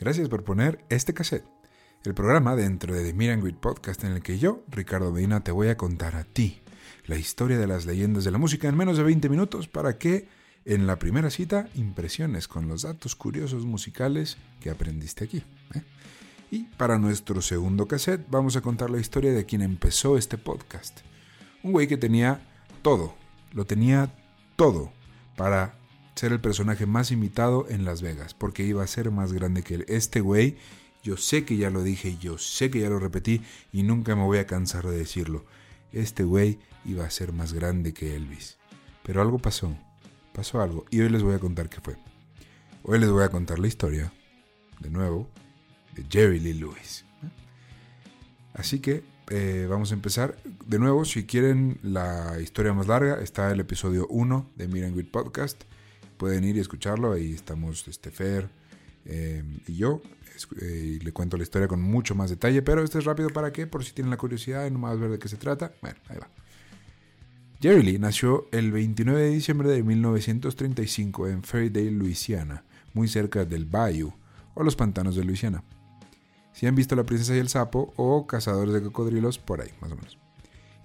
Gracias por poner este cassette, el programa dentro de The Miran Grid Podcast en el que yo, Ricardo Medina, te voy a contar a ti la historia de las leyendas de la música en menos de 20 minutos para que en la primera cita impresiones con los datos curiosos musicales que aprendiste aquí. ¿eh? Y para nuestro segundo cassette vamos a contar la historia de quien empezó este podcast. Un güey que tenía todo, lo tenía todo para ser el personaje más imitado en Las Vegas, porque iba a ser más grande que él. Este güey, yo sé que ya lo dije, yo sé que ya lo repetí y nunca me voy a cansar de decirlo. Este güey iba a ser más grande que Elvis. Pero algo pasó, pasó algo y hoy les voy a contar qué fue. Hoy les voy a contar la historia, de nuevo, de Jerry Lee Lewis. Así que eh, vamos a empezar. De nuevo, si quieren la historia más larga, está el episodio 1 de Miran Podcast pueden ir y escucharlo. Ahí estamos este, Fer eh, y yo. Eh, y le cuento la historia con mucho más detalle. Pero este es rápido para que, por si tienen la curiosidad y no más ver de qué se trata. Bueno, ahí va. Jerry Lee nació el 29 de diciembre de 1935 en Fairdale, Luisiana, muy cerca del Bayou o los pantanos de Luisiana. Si han visto La princesa y el sapo o Cazadores de cocodrilos, por ahí, más o menos.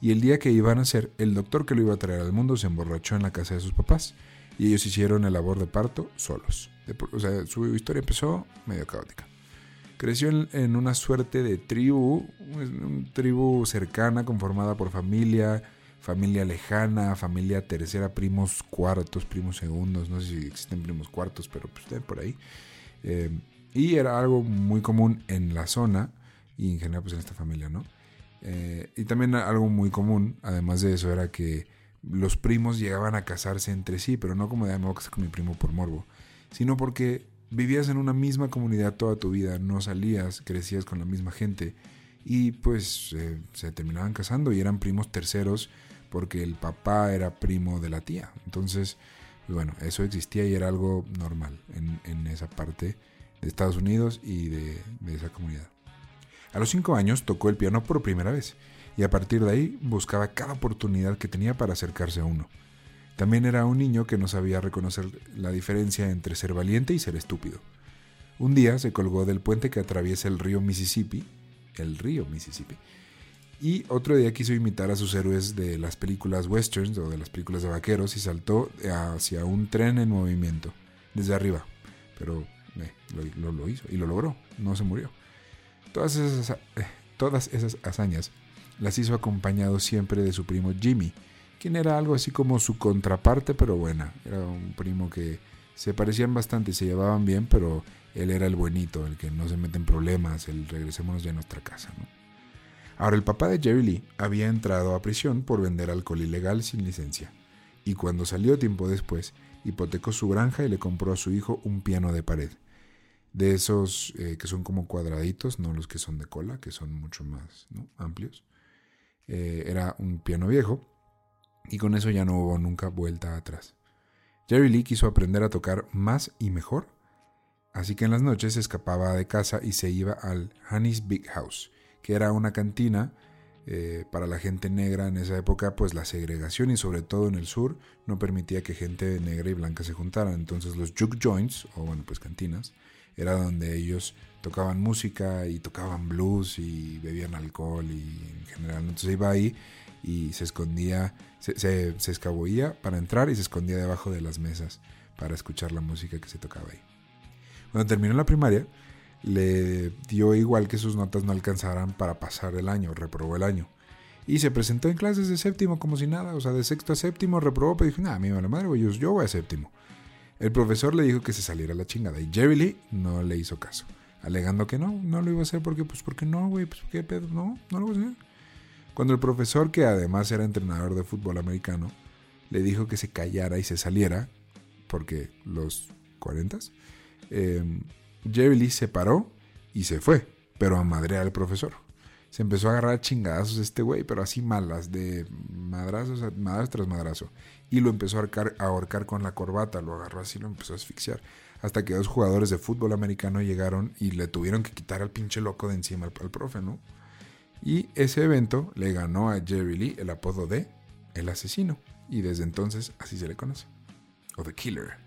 Y el día que iban a nacer, el doctor que lo iba a traer al mundo se emborrachó en la casa de sus papás y ellos hicieron el labor de parto solos. o sea, su historia empezó medio caótica. Creció en, una suerte de tribu, una tribu cercana conformada por familia, familia lejana, familia tercera, primos cuartos, primos segundos, no sé si existen primos cuartos, pero pues por ahí. Eh, y era algo muy común en la zona y en general pues en esta familia, ¿no? Eh, y también algo muy común, además de eso, era que los primos llegaban a casarse entre sí, pero no como de, ah, me con mi primo por morbo, sino porque vivías en una misma comunidad toda tu vida, no salías, crecías con la misma gente y pues se terminaban casando y eran primos terceros porque el papá era primo de la tía. Entonces, pues, bueno, eso existía y era algo normal en, esa parte de Estados Unidos y de, esa comunidad. A los cinco años tocó el piano por primera vez y a partir de ahí buscaba cada oportunidad que tenía para acercarse a uno. También era un niño que no sabía reconocer la diferencia entre ser valiente y ser estúpido. Un día se colgó del puente que atraviesa el río Mississippi, el río Mississippi, y otro día quiso imitar a sus héroes de las películas westerns o de las películas de vaqueros y saltó hacia un tren en movimiento, desde arriba. Pero eh, lo, hizo y lo logró, no se murió. Todas esas, eh, todas esas hazañas las hizo acompañado siempre de su primo Jimmy, quien era algo así como su contraparte, pero buena. Era un primo que se parecían bastante y se llevaban bien, pero él era el buenito, el que no se mete en problemas, el regresémonos ya a nuestra casa. Ahora, el papá de Jerry Lee había entrado a prisión por vender alcohol ilegal sin licencia, y cuando salió tiempo después, hipotecó su granja y le compró a su hijo un piano de pared. De esos eh, que son como cuadraditos, no los que son de cola, que son mucho más amplios. Eh, era un piano viejo y con eso ya no hubo nunca vuelta atrás. Jerry Lee quiso aprender a tocar más y mejor, así que en las noches se escapaba de casa y se iba al Honey's Big House, que era una cantina eh, para la gente negra en esa época, pues la segregación y sobre todo en el sur no permitía que gente negra y blanca se juntaran. Entonces los juke joints, o bueno, pues cantinas, era donde ellos tocaban música y tocaban blues y bebían alcohol y en general. Entonces iba ahí y se escondía, se, se, escabullía para entrar y se escondía debajo de las mesas para escuchar la música que se tocaba ahí. Cuando terminó la primaria, le dio igual que sus notas no alcanzaran para pasar el año, reprobó el año. Y se presentó en clases de séptimo como si nada, o sea, de sexto a séptimo reprobó, pero dijo, nada, mi la madre, yo, yo voy a séptimo. El profesor le dijo que se saliera la chingada y Jerry Lee no le hizo caso alegando que no, no lo iba a hacer porque, pues, porque no, güey, pues, qué pedo, no, no lo voy a hacer. Cuando el profesor, que además era entrenador de fútbol americano, le dijo que se callara y se saliera, porque los 40, eh, Jerry Lee se paró y se fue, pero a madrear al profesor. Se empezó a agarrar chingadazos este güey, pero así malas, de madrazos, madrazos tras madrazo. Y lo empezó a ahorcar, a con la corbata, lo agarró así, lo empezó a asfixiar hasta que dos jugadores de fútbol americano llegaron y le tuvieron que quitar al pinche loco de encima al, al profe, ¿no? Y ese evento le ganó a Jerry Lee el apodo de El Asesino, y desde entonces así se le conoce, o The Killer.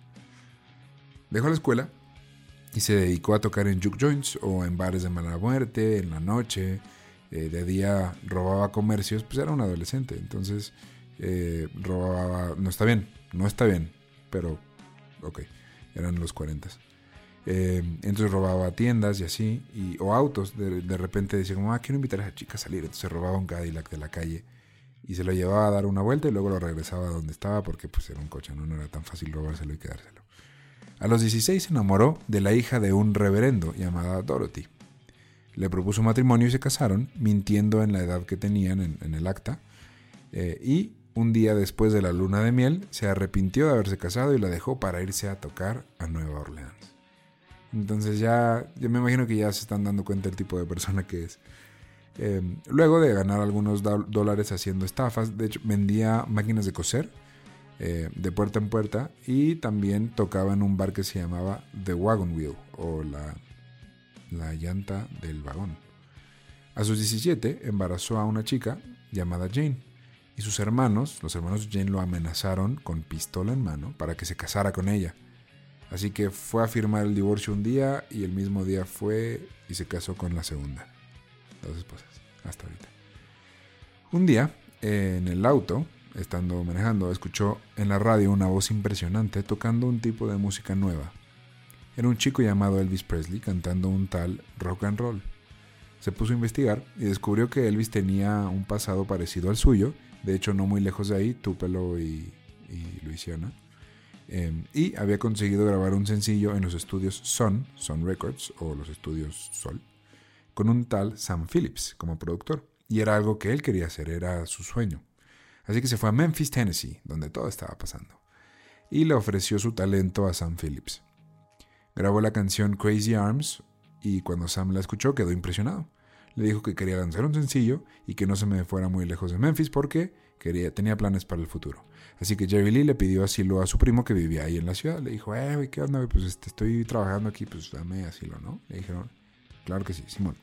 Dejó la escuela y se dedicó a tocar en juke joints o en bares de mala muerte, en la noche, eh, de día robaba comercios, pues era un adolescente, entonces eh, robaba, no está bien, no está bien, pero ok, eran los 40. Eh, entonces robaba tiendas y así, o autos, de, repente decía como, ah, quiero invitar a esa chica a salir, entonces robaba un Cadillac de la calle y se lo llevaba a dar una vuelta y luego lo regresaba a donde estaba porque pues era un coche, no, no era tan fácil robárselo y quedárselo. A los 16 se enamoró de la hija de un reverendo llamada Dorothy. Le propuso matrimonio y se casaron, mintiendo en la edad que tenían en, el acta. Eh, y un día después de la luna de miel, se arrepintió de haberse casado y la dejó para irse a tocar a Nueva Orleans. Entonces ya, yo me imagino que ya se están dando cuenta del tipo de persona que es. Eh, luego de ganar algunos dólares haciendo estafas, de hecho vendía máquinas de coser eh, de puerta en puerta y también tocaba en un bar que se llamaba The Wagon Wheel o la, la llanta del vagón. A sus 17 embarazó a una chica llamada Jane y sus hermanos, los hermanos Jane lo amenazaron con pistola en mano para que se casara con ella. Así que fue a firmar el divorcio un día y el mismo día fue y se casó con la segunda. Dos esposas, hasta ahorita. Un día, en el auto, estando manejando, escuchó en la radio una voz impresionante tocando un tipo de música nueva. Era un chico llamado Elvis Presley cantando un tal rock and roll. Se puso a investigar y descubrió que Elvis tenía un pasado parecido al suyo, de hecho no muy lejos de ahí, Tupelo y, y Luisiana, em, y había conseguido grabar un sencillo en los estudios Sun, Sun Records o los estudios Sol, con un tal Sam Phillips como productor. Y era algo que él quería hacer, era su sueño. Así que se fue a Memphis, Tennessee, donde todo estaba pasando, y le ofreció su talento a Sam Phillips. Grabó la canción Crazy Arms y cuando Sam la escuchó quedó impresionado. Le dijo que quería lanzar un sencillo y que no se me fuera muy lejos de Memphis porque quería, tenía planes para el futuro. Así que Jerry Lee le pidió asilo a su primo que vivía ahí en la ciudad. Le dijo, eh, ¿qué onda? Pues este, estoy trabajando aquí, pues dame asilo, ¿no? Le dijeron, claro que sí, Simón.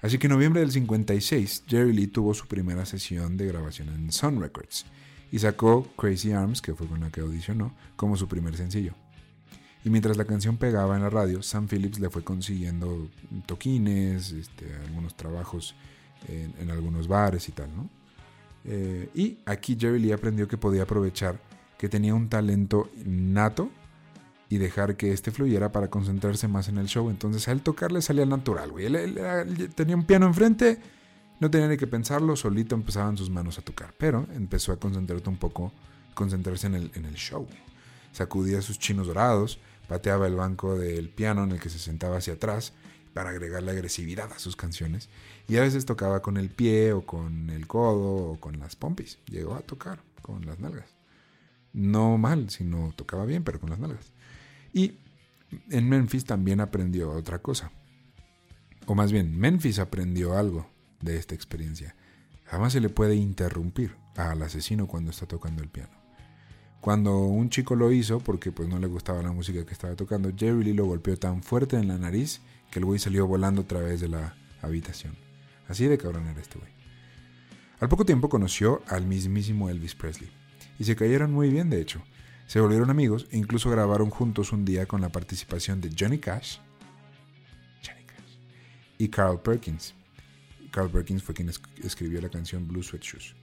Así que en noviembre del 56, Jerry Lee tuvo su primera sesión de grabación en Sun Records y sacó Crazy Arms, que fue con la que audicionó, como su primer sencillo. Y mientras la canción pegaba en la radio, Sam Phillips le fue consiguiendo toquines, este, algunos trabajos en, algunos bares y tal, ¿no? Eh, y aquí Jerry Lee aprendió que podía aprovechar que tenía un talento nato y dejar que este fluyera para concentrarse más en el show. Entonces a él tocarle salía natural, güey. Él, tenía un piano enfrente, no tenía ni que pensarlo, solito empezaban sus manos a tocar. Pero empezó a concentrarse un poco, concentrarse en el, en el show. Sacudía sus chinos dorados, pateaba el banco del piano en el que se sentaba hacia atrás para agregarle agresividad a sus canciones. Y a veces tocaba con el pie o con el codo o con las pompis. Llegó a tocar con las nalgas. No mal, sino tocaba bien, pero con las nalgas. Y en Memphis también aprendió otra cosa. O más bien, Memphis aprendió algo de esta experiencia. Jamás se le puede interrumpir al asesino cuando está tocando el piano. Cuando un chico lo hizo, porque pues no le gustaba la música que estaba tocando, Jerry Lee lo golpeó tan fuerte en la nariz que el güey salió volando a través de la habitación. Así de cabrón era este güey. Al poco tiempo conoció al mismísimo Elvis Presley. Y se cayeron muy bien, de hecho. Se volvieron amigos e incluso grabaron juntos un día con la participación de Johnny Cash, y Carl Perkins. Carl Perkins fue quien escribió la canción Blue Sweat Shoes.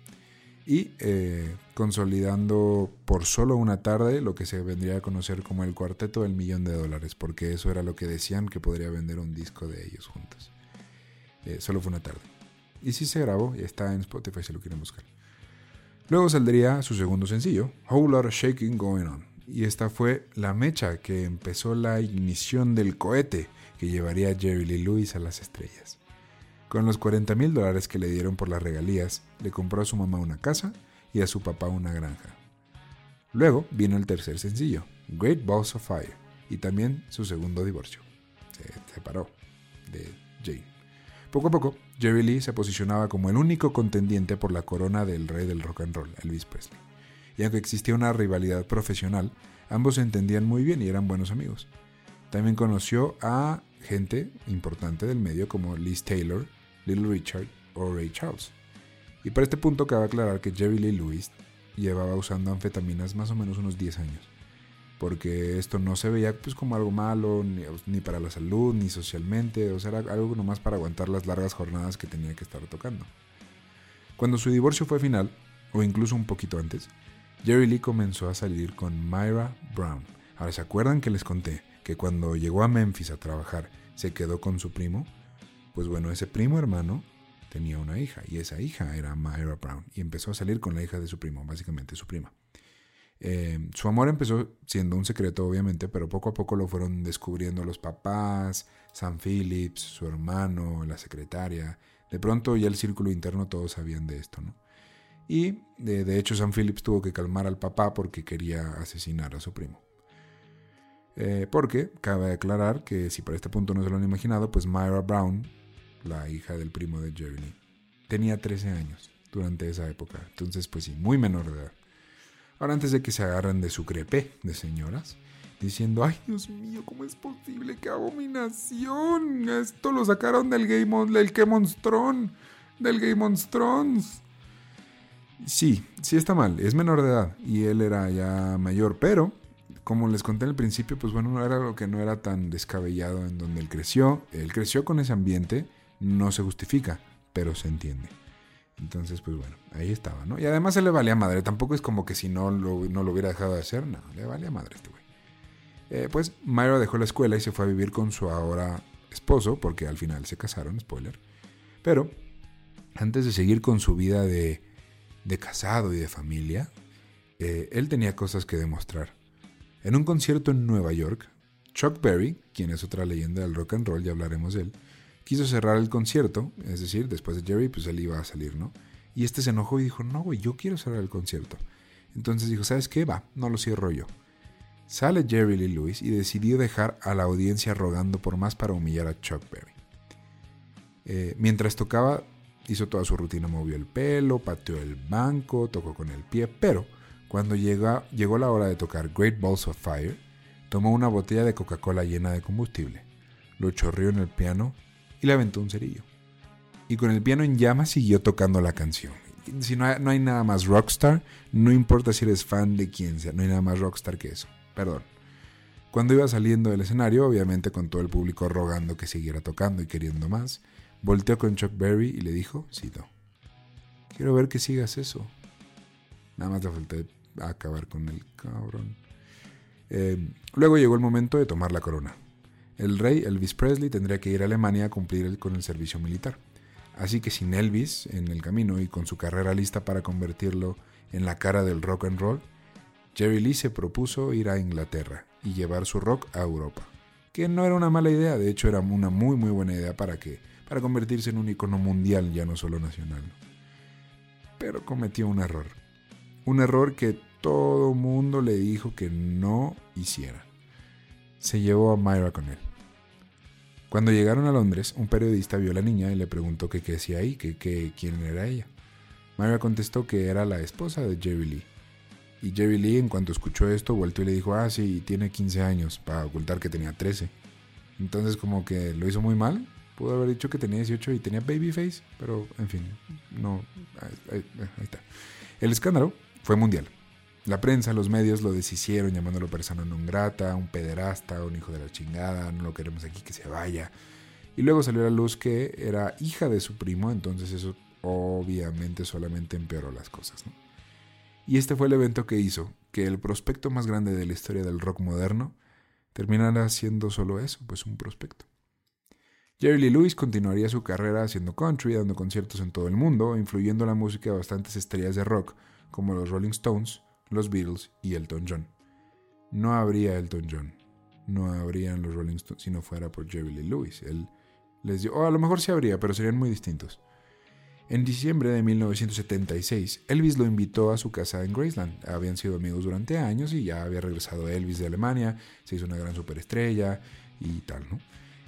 Y eh, consolidando por solo una tarde lo que se vendría a conocer como el cuarteto del millón de dólares, porque eso era lo que decían que podría vender un disco de ellos juntos. Eh, solo fue una tarde. Y sí se grabó y está en Spotify si lo quieren buscar. Luego saldría su segundo sencillo, Whole Lot of Shaking Going On, y esta fue la mecha que empezó la ignición del cohete que llevaría a Jerry Lee Lewis a las estrellas. Con los 40 mil dólares que le dieron por las regalías, le compró a su mamá una casa y a su papá una granja. Luego vino el tercer sencillo, Great Balls of Fire, y también su segundo divorcio. Se separó de Jane. Poco a poco, Jerry Lee se posicionaba como el único contendiente por la corona del rey del rock and roll, Elvis Presley. y aunque existía una rivalidad profesional, ambos se entendían muy bien y eran buenos amigos. También conoció a gente importante del medio como Liz Taylor, Little Richard o Ray Charles. Y para este punto cabe aclarar que Jerry Lee Lewis llevaba usando anfetaminas más o menos unos 10 años, porque esto no se veía pues como algo malo, ni, para la salud, ni socialmente, o sea, era algo nomás para aguantar las largas jornadas que tenía que estar tocando. Cuando su divorcio fue final, o incluso un poquito antes, Jerry Lee comenzó a salir con Myra Brown. Ahora, ¿se acuerdan que les conté que cuando llegó a Memphis a trabajar se quedó con su primo? Pues bueno, ese primo hermano tenía una hija y esa hija era Myra Brown y empezó a salir con la hija de su primo, básicamente su prima. Eh, su amor empezó siendo un secreto, obviamente, pero poco a poco lo fueron descubriendo los papás, Sam Phillips, su hermano, la secretaria. De pronto ya el círculo interno todos sabían de esto, ¿no? Y de, hecho Sam Phillips tuvo que calmar al papá porque quería asesinar a su primo. Eh, porque cabe aclarar que si para este punto no se lo han imaginado, pues Myra Brown la hija del primo de Jeremy. Tenía 13 años durante esa época, entonces pues sí, muy menor de edad. Ahora antes de que se agarren de su crepé de señoras, diciendo, ay Dios mío, ¿cómo es posible? ¡Qué abominación! Esto lo sacaron del Game del Game Monstron, del Game of Thrones. Sí, sí está mal, es menor de edad y él era ya mayor, pero como les conté al principio, pues bueno, era lo que no era tan descabellado en donde él creció. Él creció con ese ambiente no se justifica, pero se entiende. Entonces, pues bueno, ahí estaba, ¿no? Y además se le valía madre. Tampoco es como que si no lo, no lo hubiera dejado de hacer, no, le valía madre este güey. Eh, pues Myra dejó la escuela y se fue a vivir con su ahora esposo, porque al final se casaron, spoiler. Pero antes de seguir con su vida de, de casado y de familia, eh, él tenía cosas que demostrar. En un concierto en Nueva York, Chuck Berry, quien es otra leyenda del rock and roll, ya hablaremos de él, quiso cerrar el concierto, es decir, después de Jerry, pues él iba a salir, ¿no? Y este se enojó y dijo, no, güey, yo quiero cerrar el concierto. Entonces dijo, ¿sabes qué? Va, no lo cierro yo. Sale Jerry Lee Lewis y decidió dejar a la audiencia rogando por más para humillar a Chuck Berry. Eh, mientras tocaba, hizo toda su rutina, movió el pelo, pateó el banco, tocó con el pie, pero cuando llegó, llegó la hora de tocar Great Balls of Fire, tomó una botella de Coca-Cola llena de combustible, lo chorrió en el piano y le aventó un cerillo. Y con el piano en llamas siguió tocando la canción. Si no hay, no hay nada más rockstar, no importa si eres fan de quien sea, no hay nada más rockstar que eso. Perdón. Cuando iba saliendo del escenario, obviamente con todo el público rogando que siguiera tocando y queriendo más, volteó con Chuck Berry y le dijo, cito, quiero ver que sigas eso. Nada más te falté acabar con el cabrón. Eh, luego llegó el momento de tomar la corona el rey Elvis Presley tendría que ir a Alemania a cumplir con el servicio militar. Así que sin Elvis en el camino y con su carrera lista para convertirlo en la cara del rock and roll, Jerry Lee se propuso ir a Inglaterra y llevar su rock a Europa. Que no era una mala idea, de hecho era una muy muy buena idea para que para convertirse en un icono mundial, ya no solo nacional. Pero cometió un error. Un error que todo mundo le dijo que no hiciera. Se llevó a Myra con él. Cuando llegaron a Londres, un periodista vio a la niña y le preguntó qué hacía ahí, que, quién era ella. Myra contestó que era la esposa de Jerry Lee. Y Jerry Lee, en cuanto escuchó esto, volvió y le dijo, ah, sí, tiene 15 años, para ocultar que tenía 13. Entonces como que lo hizo muy mal. Pudo haber dicho que tenía 18 y tenía babyface, pero en fin, no, ahí está. El escándalo fue mundial. La prensa, los medios lo deshicieron llamándolo persona non grata, un pederasta, un hijo de la chingada, no lo queremos aquí que se vaya. Y luego salió a la luz que era hija de su primo, entonces eso obviamente solamente empeoró las cosas. Y este fue el evento que hizo que el prospecto más grande de la historia del rock moderno terminara siendo solo eso, pues un prospecto. Jerry Lee Lewis continuaría su carrera haciendo country, dando conciertos en todo el mundo, influyendo la música de bastantes estrellas de rock, como los Rolling Stones, los Beatles y Elton John. No habría Elton John, no habrían los Rolling Stones si no fuera por Jerry Lee Lewis. Él les dio, o a lo mejor sí habría, pero serían muy distintos. En diciembre de 1976, Elvis lo invitó a su casa en Graceland. Habían sido amigos durante años y ya había regresado Elvis de Alemania, se hizo una gran superestrella y tal, ¿no?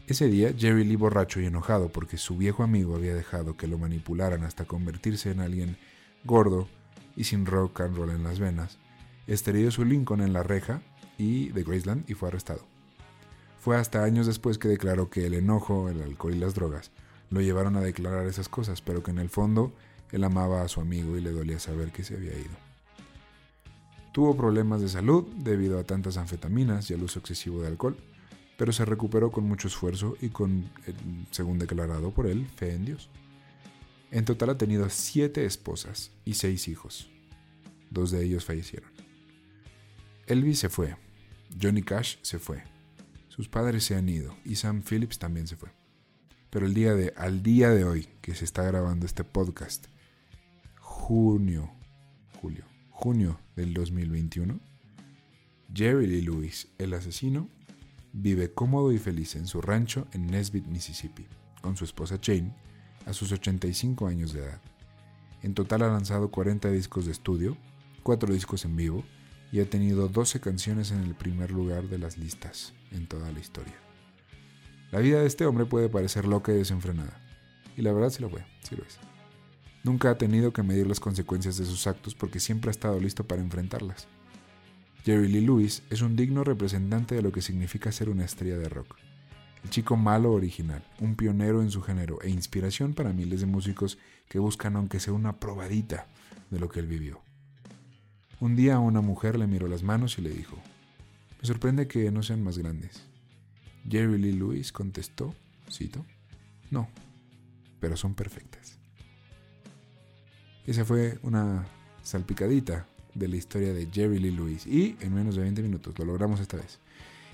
Ese día, Jerry Lee borracho y enojado porque su viejo amigo había dejado que lo manipularan hasta convertirse en alguien gordo, y sin rock and roll en las venas, estrelló su Lincoln en la reja y de Graceland y fue arrestado. Fue hasta años después que declaró que el enojo, el alcohol y las drogas lo llevaron a declarar esas cosas, pero que en el fondo él amaba a su amigo y le dolía saber que se había ido. Tuvo problemas de salud debido a tantas anfetaminas y al uso excesivo de alcohol, pero se recuperó con mucho esfuerzo y con, según declarado por él, fe en Dios. En total ha tenido siete esposas y seis hijos. Dos de ellos fallecieron. Elvis se fue, Johnny Cash se fue, sus padres se han ido y Sam Phillips también se fue. Pero el día de, al día de hoy que se está grabando este podcast, junio, julio, junio del 2021, Jerry Lee Lewis, el asesino, vive cómodo y feliz en su rancho en Nesbitt, Mississippi, con su esposa Jane, a sus 85 años de edad. En total ha lanzado 40 discos de estudio, 4 discos en vivo y ha tenido 12 canciones en el primer lugar de las listas en toda la historia. La vida de este hombre puede parecer loca y desenfrenada, y la verdad sí lo fue, sí lo es. Nunca ha tenido que medir las consecuencias de sus actos porque siempre ha estado listo para enfrentarlas. Jerry Lee Lewis es un digno representante de lo que significa ser una estrella de rock. El chico malo original, un pionero en su género e inspiración para miles de músicos que buscan aunque sea una probadita de lo que él vivió. Un día una mujer le miró las manos y le dijo, me sorprende que no sean más grandes. Jerry Lee Lewis contestó, cito, no, pero son perfectas. Esa fue una salpicadita de la historia de Jerry Lee Lewis y en menos de 20 minutos lo logramos esta vez.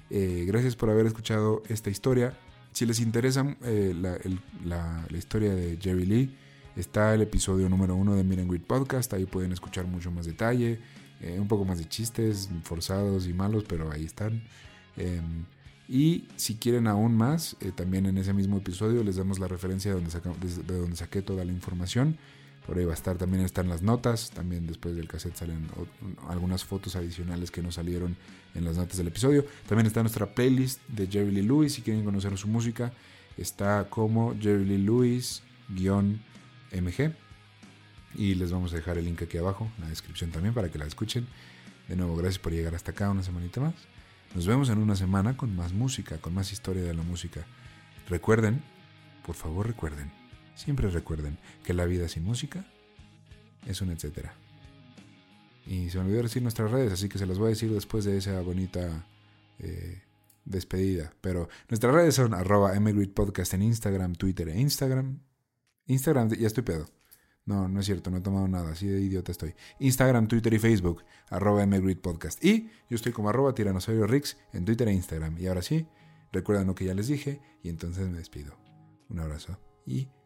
Eh, gracias por haber escuchado esta historia. Si les interesa eh, la, historia de Jerry Lee, está el episodio número uno de Miren Great Podcast. Ahí pueden escuchar mucho más detalle, eh, un poco más de chistes forzados y malos, pero ahí están. Em, y si quieren aún más, también en ese mismo episodio les damos la referencia de de donde saqué toda la información. Por ahí va a estar, también están las notas, también después del cassette salen algunas fotos adicionales que no salieron en las notas del episodio. También está nuestra playlist de Jerry Lee Lewis, si quieren conocer su música, está como Jerry Lee Lewis-MG. Y les vamos a dejar el link aquí abajo, en la descripción también, para que la escuchen. De nuevo, gracias por llegar hasta acá una semanita más. Nos vemos en una semana con más música, con más historia de la música. Recuerden, por favor recuerden, Siempre recuerden que la vida sin música es un etcétera. Y se me olvidó decir nuestras redes, así que se las voy a decir después de esa bonita eh, despedida. Pero nuestras redes son arroba Podcast en Instagram, Twitter e Instagram. Instagram, ya estoy pedo. No, no es cierto, no he tomado nada, así de idiota estoy. Instagram, Twitter y Facebook, arroba Podcast. Y yo estoy como arroba Tiranosaurio Rix en Twitter e Instagram. Y ahora sí, recuerden lo que ya les dije y entonces me despido. Un abrazo y